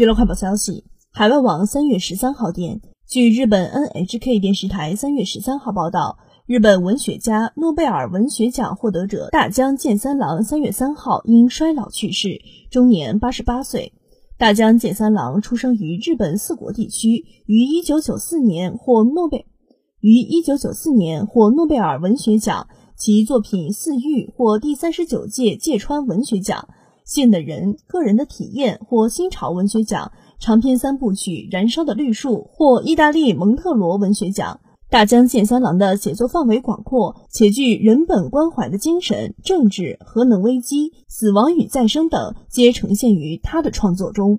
娱乐快报消息，海外网三月十三号电，据日本 NHK 电视台三月十三号报道，日本文学家、诺贝尔文学奖获得者大江健三郎三月三号因衰老去世，终年八十八岁。大江健三郎出生于日本四国地区，于一九九四年获诺贝于一九九四年获诺贝尔文学奖，其作品《四玉》获第三十九届芥川文学奖。信的人个人的体验或新潮文学奖长篇三部曲《燃烧的绿树》或意大利蒙特罗文学奖。大江健三郎的写作范围广阔，且具人本关怀的精神，政治、核能危机、死亡与再生等皆呈现于他的创作中。